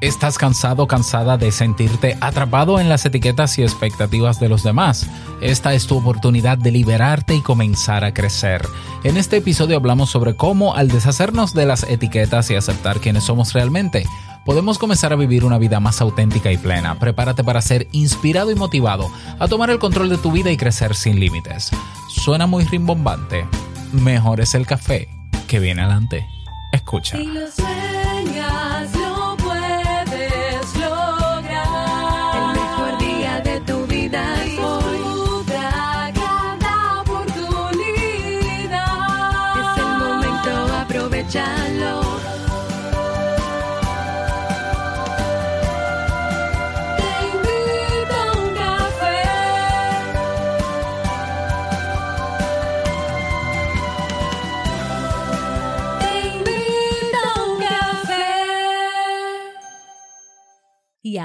¿Estás cansado cansada de sentirte atrapado en las etiquetas y expectativas de los demás? Esta es tu oportunidad de liberarte y comenzar a crecer. En este episodio hablamos sobre cómo al deshacernos de las etiquetas y aceptar quiénes somos realmente, podemos comenzar a vivir una vida más auténtica y plena. Prepárate para ser inspirado y motivado a tomar el control de tu vida y crecer sin límites. Suena muy rimbombante. Mejor es el café que viene adelante. Escucha.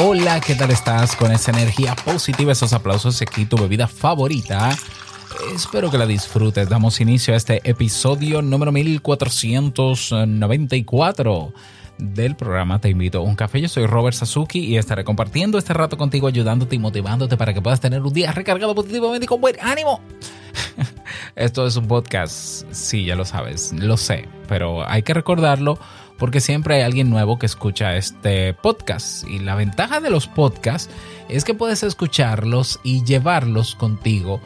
Hola, ¿qué tal estás con esa energía positiva, esos aplausos aquí, tu bebida favorita? Espero que la disfrutes. Damos inicio a este episodio número 1494 del programa Te invito a un café. Yo soy Robert Sasuki y estaré compartiendo este rato contigo, ayudándote y motivándote para que puedas tener un día recargado positivamente y con buen ánimo. Esto es un podcast, sí, ya lo sabes, lo sé, pero hay que recordarlo porque siempre hay alguien nuevo que escucha este podcast. Y la ventaja de los podcasts es que puedes escucharlos y llevarlos contigo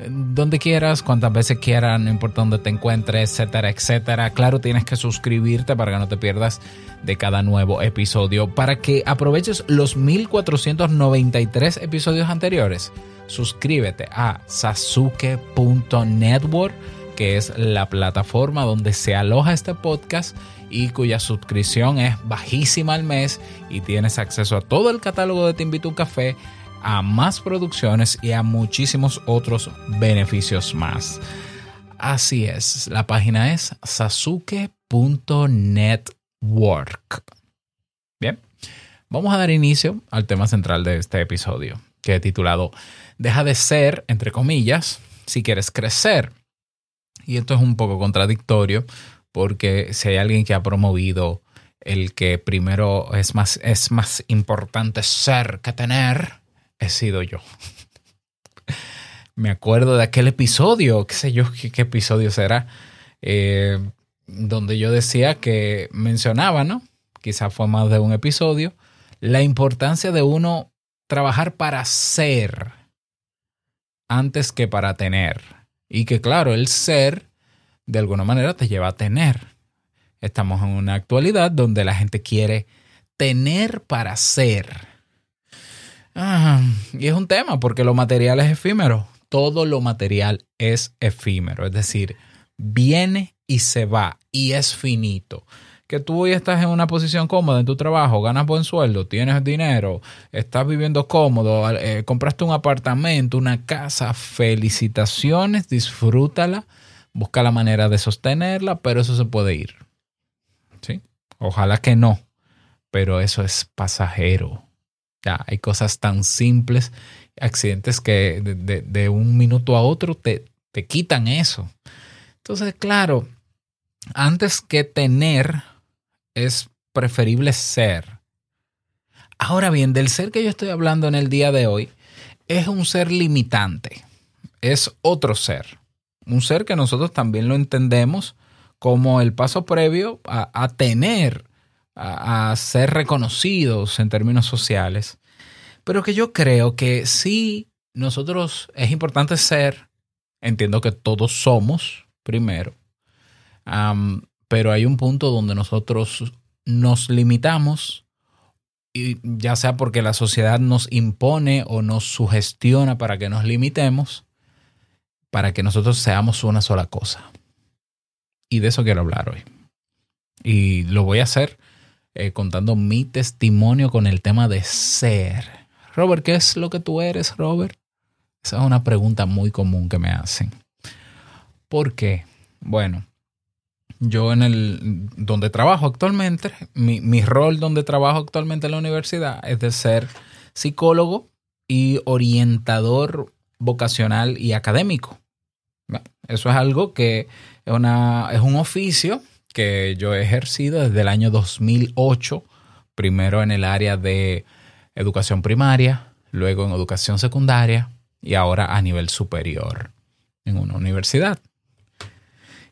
eh, donde quieras, cuantas veces quieras, no importa dónde te encuentres, etcétera, etcétera. Claro, tienes que suscribirte para que no te pierdas de cada nuevo episodio. Para que aproveches los 1493 episodios anteriores, suscríbete a sasuke.network, que es la plataforma donde se aloja este podcast y cuya suscripción es bajísima al mes y tienes acceso a todo el catálogo de Te Invito un Café, a más producciones y a muchísimos otros beneficios más. Así es, la página es sasuke.network. Bien, vamos a dar inicio al tema central de este episodio, que he titulado Deja de ser, entre comillas, si quieres crecer. Y esto es un poco contradictorio porque si hay alguien que ha promovido el que primero es más, es más importante ser que tener, he sido yo. Me acuerdo de aquel episodio, qué sé yo, qué, episodio será, eh, donde yo decía que mencionaba, ¿no? Quizá fue más de un episodio, la importancia de uno trabajar para ser antes que para tener. Y que claro, el ser de alguna manera te lleva a tener. Estamos en una actualidad donde la gente quiere tener para ser. Ah, y es un tema porque lo material es efímero. Todo lo material es efímero. Es decir, viene y se va y es finito. Que tú hoy estás en una posición cómoda en tu trabajo, ganas buen sueldo, tienes dinero, estás viviendo cómodo, eh, compraste un apartamento, una casa, felicitaciones, disfrútala busca la manera de sostenerla, pero eso se puede ir. ¿Sí? Ojalá que no, pero eso es pasajero. Ya, hay cosas tan simples, accidentes que de, un minuto a otro te, te quitan eso. Entonces, claro, antes que tener, es preferible ser. Ahora bien, del ser que yo estoy hablando en el día de hoy, es un ser limitante, es otro ser. Un ser que nosotros también lo entendemos como el paso previo a, tener, a, ser reconocidos en términos sociales, pero que yo creo que sí, nosotros es importante ser, entiendo que todos somos primero, pero hay un punto donde nosotros nos limitamos, y ya sea porque la sociedad nos impone o nos sugestiona para que nos limitemos, para que nosotros seamos una sola cosa. Y de eso quiero hablar hoy. Y lo voy a hacer eh, contando mi testimonio con el tema de ser. Robert, ¿qué es lo que tú eres, Robert? Esa es una pregunta muy común que me hacen. ¿Por qué? Bueno, yo en el donde trabajo actualmente, mi, mi, rol donde trabajo actualmente en la universidad es de ser psicólogo y orientador vocacional y académico. Eso es algo que es, una, es un oficio que yo he ejercido desde el año 2008, primero en el área de educación primaria, luego en educación secundaria y ahora a nivel superior en una universidad.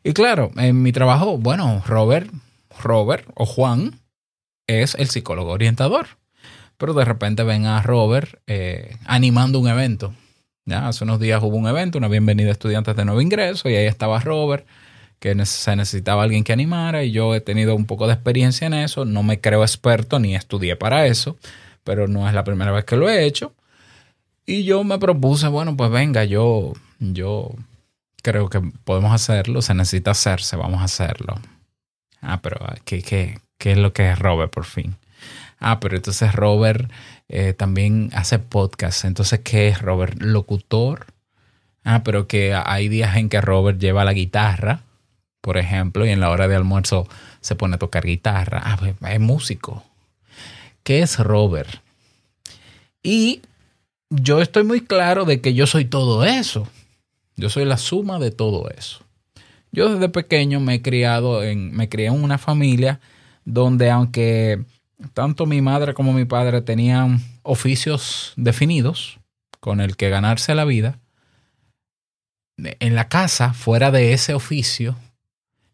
Y claro, en mi trabajo, bueno, Robert, Robert o Juan es el psicólogo orientador. Pero de repente ven a Robert eh, animando un evento. Hace unos días hubo un evento, una bienvenida a estudiantes de nuevo ingreso, y ahí estaba Robert, que se necesitaba alguien que animara, y yo he tenido un poco de experiencia en eso. No me creo experto ni estudié para eso, pero no es la primera vez que lo he hecho. Y yo me propuse, bueno, pues venga, yo, yo creo que podemos hacerlo, se necesita hacerse, vamos a hacerlo. Ah, pero ¿qué, qué, qué es lo que es Robert por fin? Ah, pero entonces Robert eh, también hace podcast. Entonces, ¿qué es Robert? Locutor. Ah, pero que hay días en que Robert lleva la guitarra, por ejemplo, y en la hora de almuerzo se pone a tocar guitarra. Ah, pues es músico. ¿Qué es Robert? Y yo estoy muy claro de que yo soy todo eso. Yo soy la suma de todo eso. Yo desde pequeño me he criado en, me crié en una familia donde aunque tanto mi madre como mi padre tenían oficios definidos con el que ganarse la vida, en la casa, fuera de ese oficio,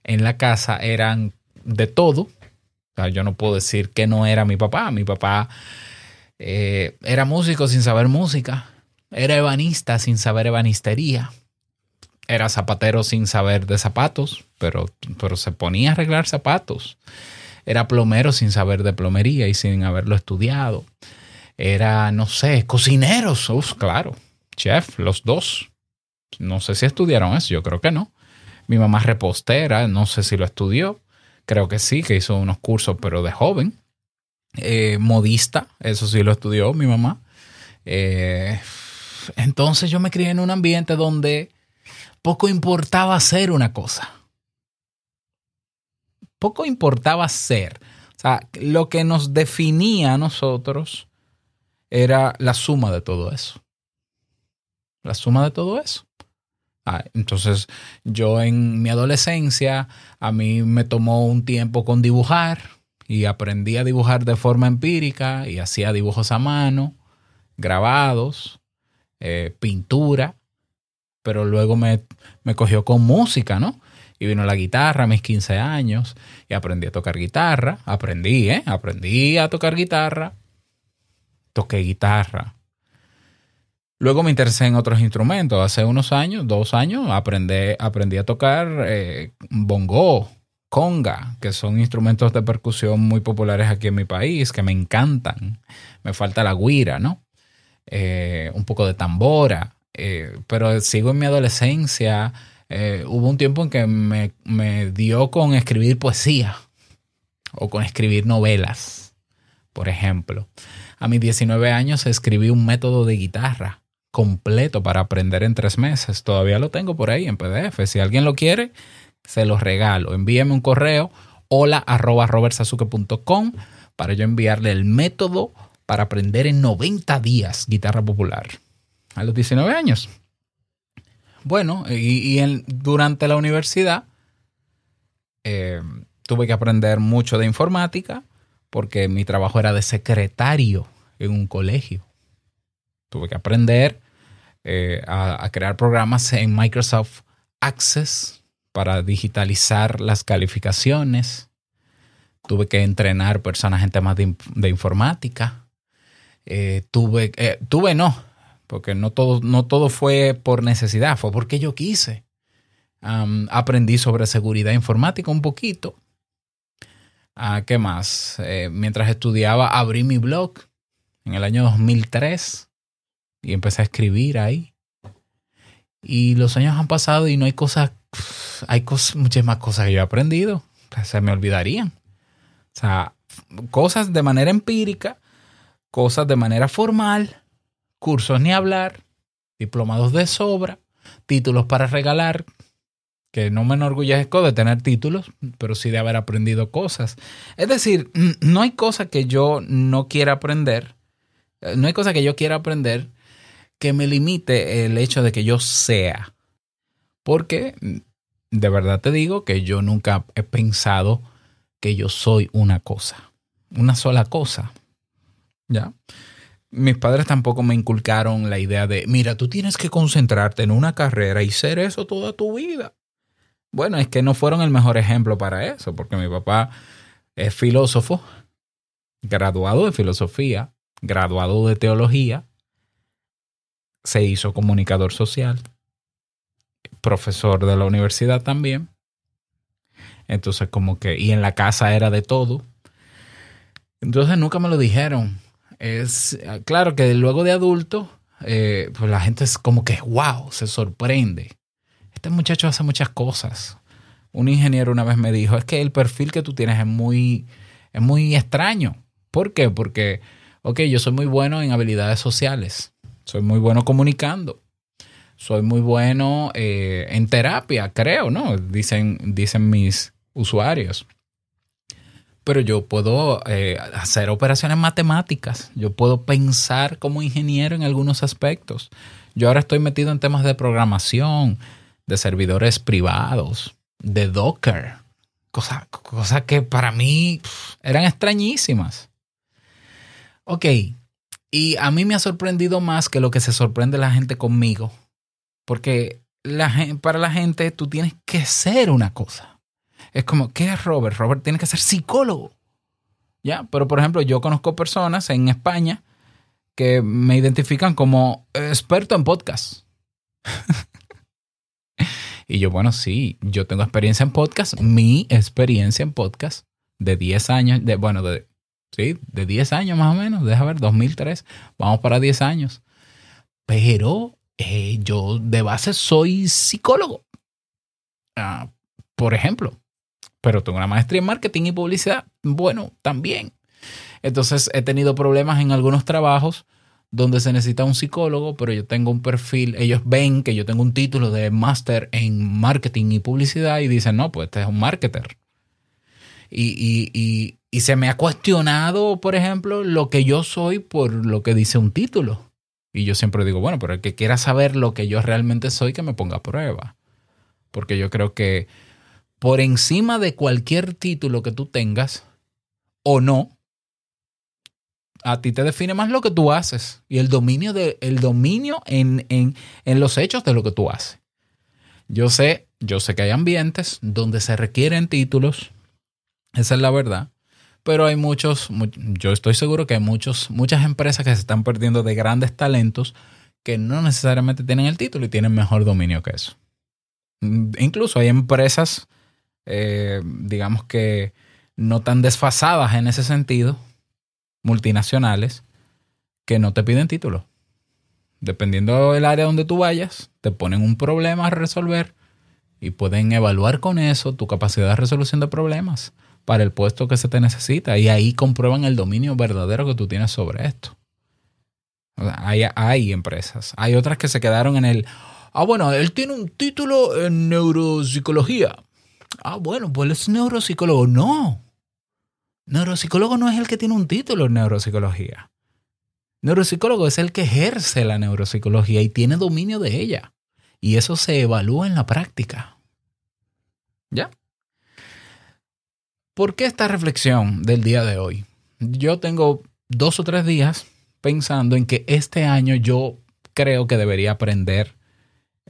en la casa eran de todo. Yo no puedo decir que no era mi papá. Mi papá eh, era músico sin saber música. Era ebanista sin saber ebanistería era zapatero sin saber de zapatos, pero, pero se ponía a arreglar zapatos. Era plomero sin saber de plomería y sin haberlo estudiado. Era, no sé, cocineros, Uf, claro, chef, los dos. No sé si estudiaron eso, yo creo que no. Mi mamá repostera, no sé si lo estudió. Creo que sí, que hizo unos cursos, pero de joven. Eh, modista, eso sí lo estudió mi mamá. Eh, entonces yo me crié en un ambiente donde poco importaba hacer una cosa. Poco importaba ser. O sea, lo que nos definía a nosotros era la suma de todo eso. La suma de todo eso. Ah, entonces, yo en mi adolescencia, a mí me tomó un tiempo con dibujar y aprendí a dibujar de forma empírica y hacía dibujos a mano, grabados, eh, pintura pero luego me, cogió con música, ¿no? Y vino la guitarra a mis 15 años y aprendí a tocar guitarra. Aprendí, ¿eh? Aprendí a tocar guitarra. Toqué guitarra. Luego me interesé en otros instrumentos. Hace unos años, dos años, aprendí, aprendí a tocar eh, bongo, conga, que son instrumentos de percusión muy populares aquí en mi país, que me encantan. Me falta la guira, ¿no? Eh, un poco de tambora. Eh, pero sigo en mi adolescencia. Eh, hubo un tiempo en que me, me, dio con escribir poesía o con escribir novelas, por ejemplo. A mis 19 años escribí un método de guitarra completo para aprender en tres meses. Todavía lo tengo por ahí en PDF. Si alguien lo quiere, se lo regalo. Envíeme un correo hola arroba para yo enviarle el método para aprender en 90 días guitarra popular a los 19 años. Bueno, y, durante la universidad eh, tuve que aprender mucho de informática porque mi trabajo era de secretario en un colegio. Tuve que aprender eh, a, crear programas en Microsoft Access para digitalizar las calificaciones. Tuve que entrenar personas en temas de, informática. Eh, tuve, tuve no, porque no todo, no todo fue por necesidad, fue porque yo quise. aprendí sobre seguridad informática un poquito. Ah, ¿Qué más? Eh, mientras estudiaba, abrí mi blog en el año 2003 y empecé a escribir ahí. Y los años han pasado y no hay cosas, hay cosas, muchas más cosas que yo he aprendido. Se me olvidarían. O sea, cosas de manera empírica, cosas de manera formal cursos ni hablar, diplomados de sobra, títulos para regalar, que no me enorgullezco de tener títulos, pero sí de haber aprendido cosas. Es decir, no hay cosa que yo no quiera aprender, eh, no hay cosa que yo quiera aprender que me limite el hecho de que yo sea. Porque de verdad te digo que yo nunca he pensado que yo soy una cosa, una sola cosa. ¿Ya? Mis padres tampoco me inculcaron la idea de, mira, tú tienes que concentrarte en una carrera y ser eso toda tu vida. Bueno, es que no fueron el mejor ejemplo para eso, porque mi papá es filósofo, graduado de filosofía, graduado de teología, se hizo comunicador social, profesor de la universidad también. Entonces, como que, y en la casa era de todo. Entonces nunca me lo dijeron. Es claro que luego de adulto, eh, pues la gente es como que, wow, se sorprende. Este muchacho hace muchas cosas. Un ingeniero una vez me dijo, es que el perfil que tú tienes es muy, es muy extraño. ¿Por qué? Porque, ok, yo soy muy bueno en habilidades sociales. Soy muy bueno comunicando soy muy bueno eh, en terapia, creo, ¿no? Dicen, dicen mis usuarios. Pero yo puedo eh, hacer operaciones matemáticas, yo puedo pensar como ingeniero en algunos aspectos. Yo ahora estoy metido en temas de programación, de servidores privados, de Docker, cosas cosa que para mí eran extrañísimas. Ok, y a mí me ha sorprendido más que lo que se sorprende la gente conmigo porque la, para la gente tú tienes que ser una cosa. Es como, ¿qué es Robert? Robert tiene que ser psicólogo. ¿Ya? Pero por ejemplo, yo conozco personas en España que me identifican como experto en podcast. y yo, bueno, sí, yo tengo experiencia en podcast. Mi experiencia en podcast de 10 años, de, bueno, de, sí, de 10 años más o menos, deja ver, 2003, vamos para 10 años. Pero eh, yo de base soy psicólogo, ah, por ejemplo, pero tengo una maestría en marketing y publicidad. Bueno, también. Entonces he tenido problemas en algunos trabajos donde se necesita un psicólogo, pero yo tengo un perfil, ellos ven que yo tengo un título de máster en marketing y publicidad y dicen, no, pues este es un marketer. Y, y, y, y, se me ha cuestionado, por ejemplo, lo que yo soy por lo que dice un título. Y yo siempre digo, bueno, pero el que quiera saber lo que yo realmente soy, que me ponga a prueba. Porque yo creo que por encima de cualquier título que tú tengas o no, a ti te define más lo que tú haces y el dominio, de, el dominio en, en, en los hechos de lo que tú haces. Yo sé, yo sé que hay ambientes donde se requieren títulos, esa es la verdad, pero hay muchos, yo estoy seguro que hay muchos, muchas empresas que se están perdiendo de grandes talentos que no necesariamente tienen el título y tienen mejor dominio que eso. Mm, incluso hay empresas, eh, digamos que no tan desfasadas en ese sentido, multinacionales, que no te piden título. Dependiendo del área donde tú vayas, te ponen un problema a resolver y pueden evaluar con eso tu capacidad de resolución de problemas para el puesto que se te necesita. Y ahí comprueban el dominio verdadero que tú tienes sobre esto. hay, hay empresas. Hay otras que se quedaron en el, ah, bueno, él tiene un título en neuropsicología. Ah, bueno, pues es neuropsicólogo. No. Neuropsicólogo no es el que tiene un título en neuropsicología. Neuropsicólogo es el que ejerce la neuropsicología y tiene dominio de ella. Y eso se evalúa en la práctica. ¿Ya? ¿Por qué esta reflexión del día de hoy? Yo tengo dos o tres días pensando en que este año yo creo que debería aprender,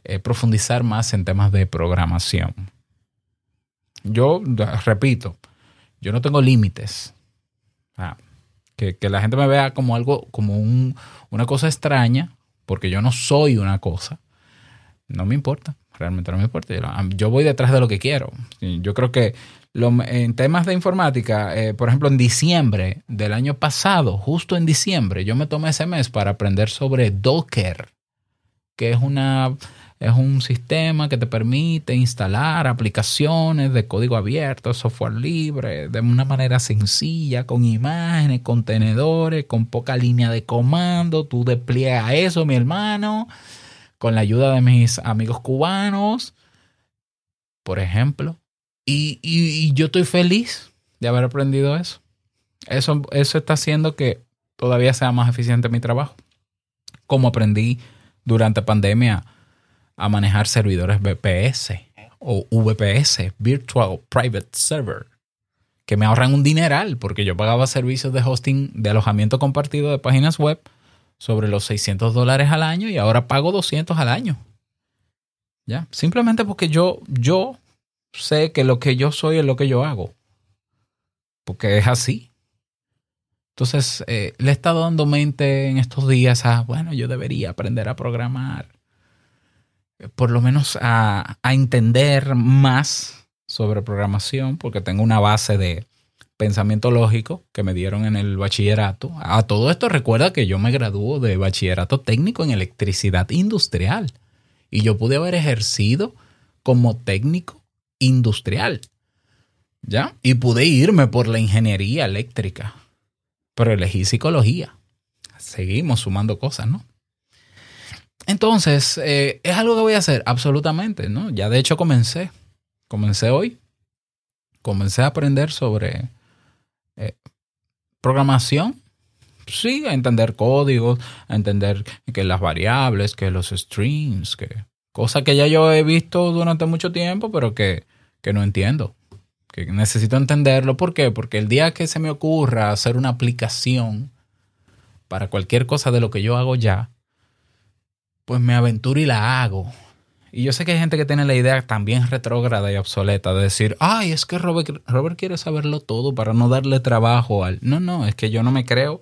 eh, profundizar más en temas de programación. Yo, repito, yo no tengo límites. que, la gente me vea como algo, como una cosa extraña, porque yo no soy una cosa, no me importa, realmente no me importa. Yo voy detrás de lo que quiero. Yo creo que en temas de informática, eh, por ejemplo, en diciembre del año pasado, justo en diciembre, yo me tomé ese mes para aprender sobre Docker, que es una es un sistema que te permite instalar aplicaciones de código abierto, software libre, de una manera sencilla, con imágenes, contenedores, con poca línea de comando. Tú despliegas eso, mi hermano. con la ayuda de mis amigos cubanos, por ejemplo. Y, y, yo estoy feliz de haber aprendido eso. eso. Eso está haciendo que todavía sea más eficiente mi trabajo. Como aprendí durante pandemia a manejar servidores VPS o VPS, Virtual Private Server, que me ahorran un dineral porque yo pagaba servicios de hosting de alojamiento compartido de páginas web sobre los 600 dólares al año y ahora pago 200 al año. ¿Ya? Simplemente porque yo, yo sé que lo que yo soy es lo que yo hago. Porque es así. Entonces, eh, le he estado dando mente en estos días a, bueno, yo debería aprender a programar. Por lo menos a, a entender más sobre programación, porque tengo una base de, pensamiento lógico que me dieron en el bachillerato. A todo esto recuerda que yo me graduó de bachillerato técnico en electricidad industrial y yo pude haber ejercido como técnico industrial. ¿Ya? Y pude irme por la ingeniería eléctrica, pero elegí psicología. Seguimos sumando cosas, ¿no? Entonces, eh, ¿es algo que voy a hacer? Absolutamente, ¿no? Ya de hecho comencé. Comencé hoy. Comencé a aprender sobre eh, programación, sí, a entender códigos, a entender que las variables, que los strings, que cosas que ya yo he visto durante mucho tiempo, pero que, que no entiendo. Que necesito entenderlo. ¿Por qué? Porque el día que se me ocurra hacer una aplicación para cualquier cosa de lo que yo hago ya, pues me aventuro y la hago. Y yo sé que hay gente que tiene la idea también retrógrada y obsoleta de decir, ay, es que Robert, Robert quiere saberlo todo para no darle trabajo al... No, no, es que yo no me creo.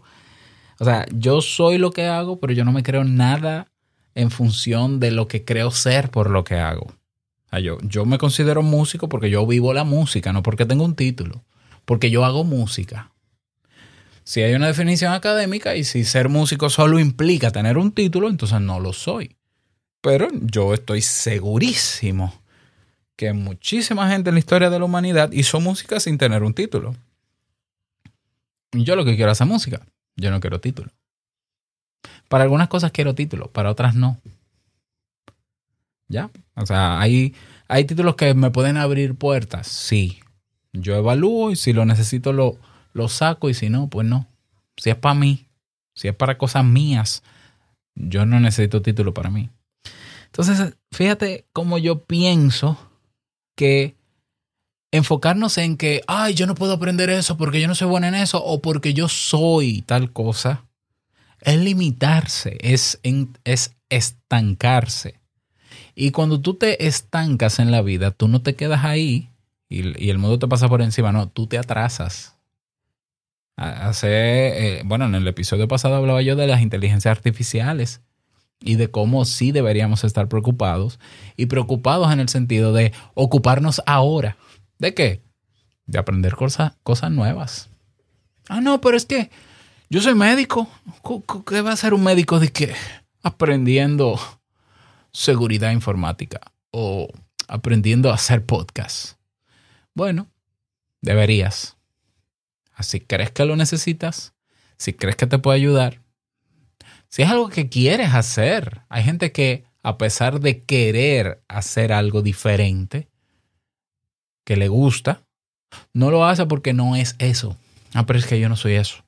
O sea, yo soy lo que hago, pero yo no me creo nada en función de lo que creo ser por lo que hago. yo, yo me considero músico porque yo vivo la música, no porque tengo un título, porque yo hago música. Si hay una definición académica y si ser músico solo implica tener un título, entonces no lo soy. Pero yo estoy segurísimo que muchísima gente en la historia de la humanidad hizo música sin tener un título. Yo lo que quiero es hacer música. Yo no quiero título. Para algunas cosas quiero título, para otras no. ¿Ya? O sea, hay, hay títulos que me pueden abrir puertas, sí. Yo evalúo y si lo necesito lo, lo saco y si no, pues no. Si es para mí, si es para cosas mías, yo no necesito título para mí. Entonces, fíjate cómo yo pienso que enfocarnos en que, ay, yo no puedo aprender eso porque yo no soy bueno en eso o porque yo soy tal cosa, es limitarse, es, es estancarse. Y cuando tú te estancas en la vida, tú no te quedas ahí y, el mundo te pasa por encima, no, tú te atrasas. Hace, eh, bueno, en el episodio pasado hablaba yo de las inteligencias artificiales y de cómo sí deberíamos estar preocupados y preocupados en el sentido de ocuparnos ahora. ¿De qué? De aprender cosas, nuevas. Ah, no, pero es que yo soy médico. ¿Qué va a ser un médico de qué? Aprendiendo seguridad informática o aprendiendo a hacer podcast. Bueno, deberías. Así crees que lo necesitas, si crees que te puede ayudar, si es algo que quieres hacer, hay gente que a pesar de querer hacer algo diferente, que le gusta, no lo hace porque no es eso. Ah, pero es que yo no soy eso.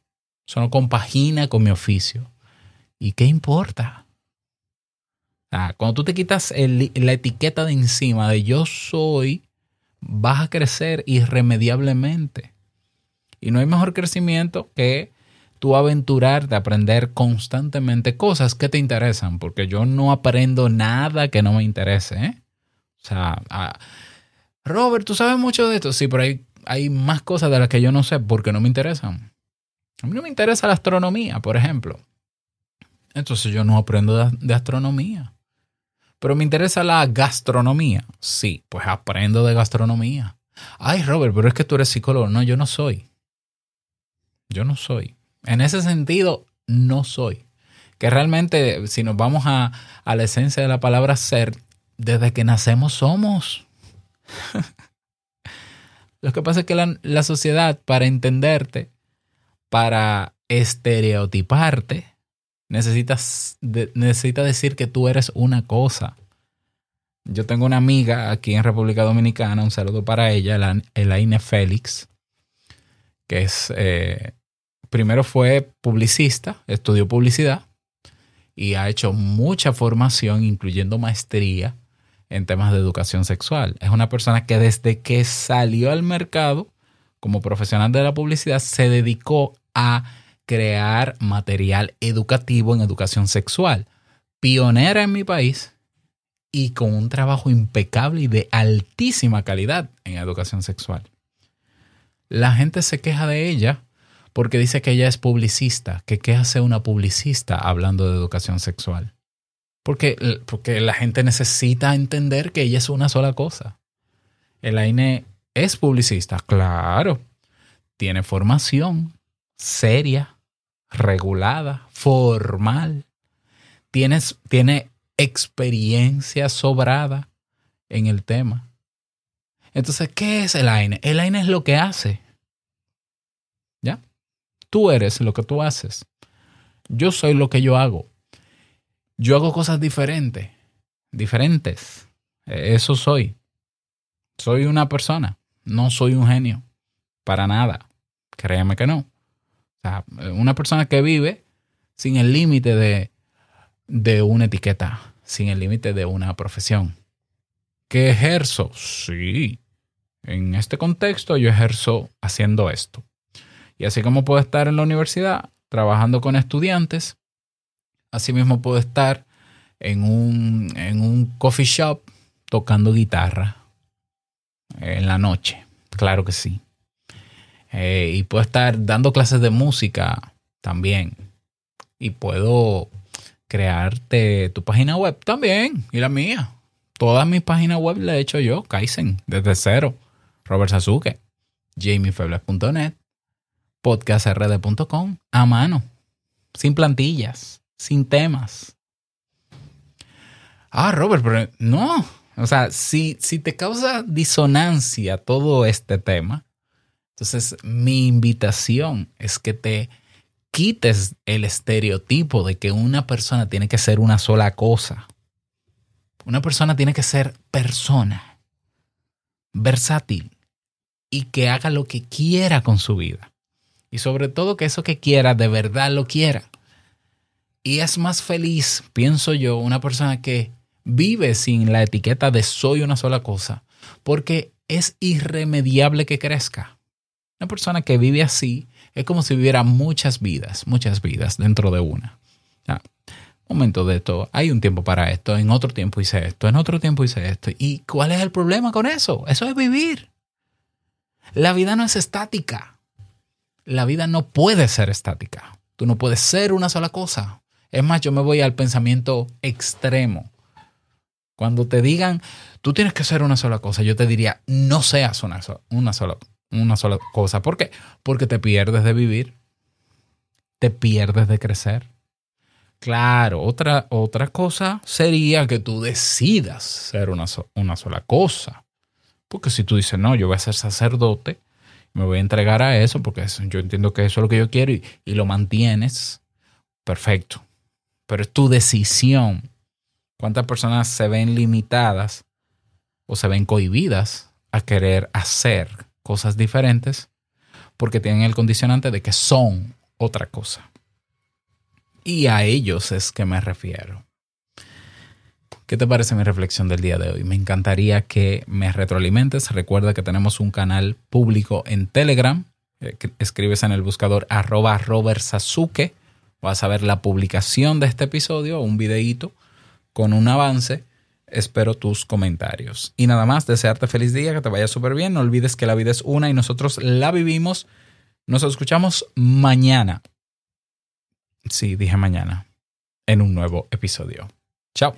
Eso no compagina con mi oficio. ¿Y qué importa? Ah, cuando tú te quitas la etiqueta de encima de yo soy, vas a crecer irremediablemente. Y no hay mejor crecimiento que tú aventurarte a aprender constantemente cosas que te interesan, porque yo no aprendo nada que no me interese. ¿eh? O sea, Robert, tú sabes mucho de esto, sí, pero hay, hay más cosas de las que yo no sé porque no me interesan. A mí no me interesa la astronomía, por ejemplo. Entonces yo no aprendo de astronomía. Pero me interesa la gastronomía. Sí, pues aprendo de gastronomía. Ay, Robert, pero es que tú eres psicólogo. No, yo no soy. Yo no soy. En ese sentido, no soy. Que realmente, si nos vamos a, la esencia de la palabra ser, desde que nacemos somos. Lo que pasa es que la, sociedad, para entenderte, para estereotiparte, necesitas necesita decir que tú eres una cosa. Yo tengo una amiga aquí en República Dominicana, un saludo para ella, Elaine Félix, que es, eh, primero fue publicista, estudió publicidad y ha hecho mucha formación, incluyendo maestría en temas de educación sexual. Es una persona que desde que salió al mercado como profesional de la publicidad se dedicó a crear material educativo en educación sexual. Pionera en mi país y con un trabajo impecable y de altísima calidad en educación sexual. La gente se queja de ella porque dice que ella es publicista, que qué hace una publicista hablando de educación sexual. Porque, porque la gente necesita entender que ella es una sola cosa. Elaine es publicista, claro. Tiene formación seria, regulada, formal. Tienes, tiene experiencia sobrada en el tema. Entonces, ¿qué es el AINE? El AINE es lo que hace. Tú eres lo que tú haces. Yo soy lo que yo hago. Yo hago cosas diferentes. Diferentes. Eso soy. Soy una persona. No soy un genio. Para nada. Créeme que no. O sea, una persona que vive sin el límite de, de una etiqueta, sin el límite de una profesión. ¿Qué ejerzo? Sí. En este contexto yo ejerzo haciendo esto. Y así como puedo estar en la universidad trabajando con estudiantes, así mismo puedo estar en un, en un coffee shop tocando guitarra en la noche. Claro que sí. Eh, y puedo estar dando clases de música también. Y puedo crearte tu página web también y la mía. Todas mis páginas web las he hecho yo, Kaizen, desde cero. Robert Sasuke, jamiefebles.net, podcastrd.com, a mano, sin plantillas, sin temas. Ah, Robert, pero no. O sea, si, si te causa disonancia todo este tema, entonces mi invitación es que te quites el estereotipo de que una persona tiene que ser una sola cosa. Una persona tiene que ser persona, versátil y que haga lo que quiera con su vida. Y sobre todo que eso que quiera de verdad lo quiera. Y es más feliz, pienso yo, una persona que vive sin la etiqueta de soy una sola cosa, porque es irremediable que crezca. Una persona que vive así es como si viviera muchas vidas, muchas vidas dentro de una. Ya, momento de esto, hay un tiempo para esto, en otro tiempo hice esto, en otro tiempo hice esto. ¿Y cuál es el problema con eso? Eso es vivir. La vida no es estática. La vida no puede ser estática. Tú no puedes ser una sola cosa. Es más, yo me voy al pensamiento extremo. Cuando te digan, tú tienes que ser una sola cosa, yo te diría, no seas una, una, sola, una sola cosa. ¿Por qué? Porque te pierdes de vivir, te pierdes de crecer. Claro, otra, otra cosa sería que tú decidas ser una, una sola cosa. Porque si tú dices, no, yo voy a ser sacerdote, me voy a entregar a eso, porque yo entiendo que eso es lo que yo quiero y, y lo mantienes, perfecto. Pero es tu decisión. ¿Cuántas personas se ven limitadas o se ven cohibidas a querer hacer cosas diferentes porque tienen el condicionante de que son otra cosa? Y a ellos es que me refiero. ¿Qué te parece mi reflexión del día de hoy? Me encantaría que me retroalimentes. Recuerda que tenemos un canal público en Telegram. Eh, escribes en el buscador arroba Robert. Vas a ver la publicación de este episodio, un videíto con un avance. Espero tus comentarios. Y nada más, desearte feliz día, que te vaya súper bien. No olvides que la vida es una y nosotros la vivimos. Nos escuchamos mañana. Sí, dije mañana, en un nuevo episodio. Chao.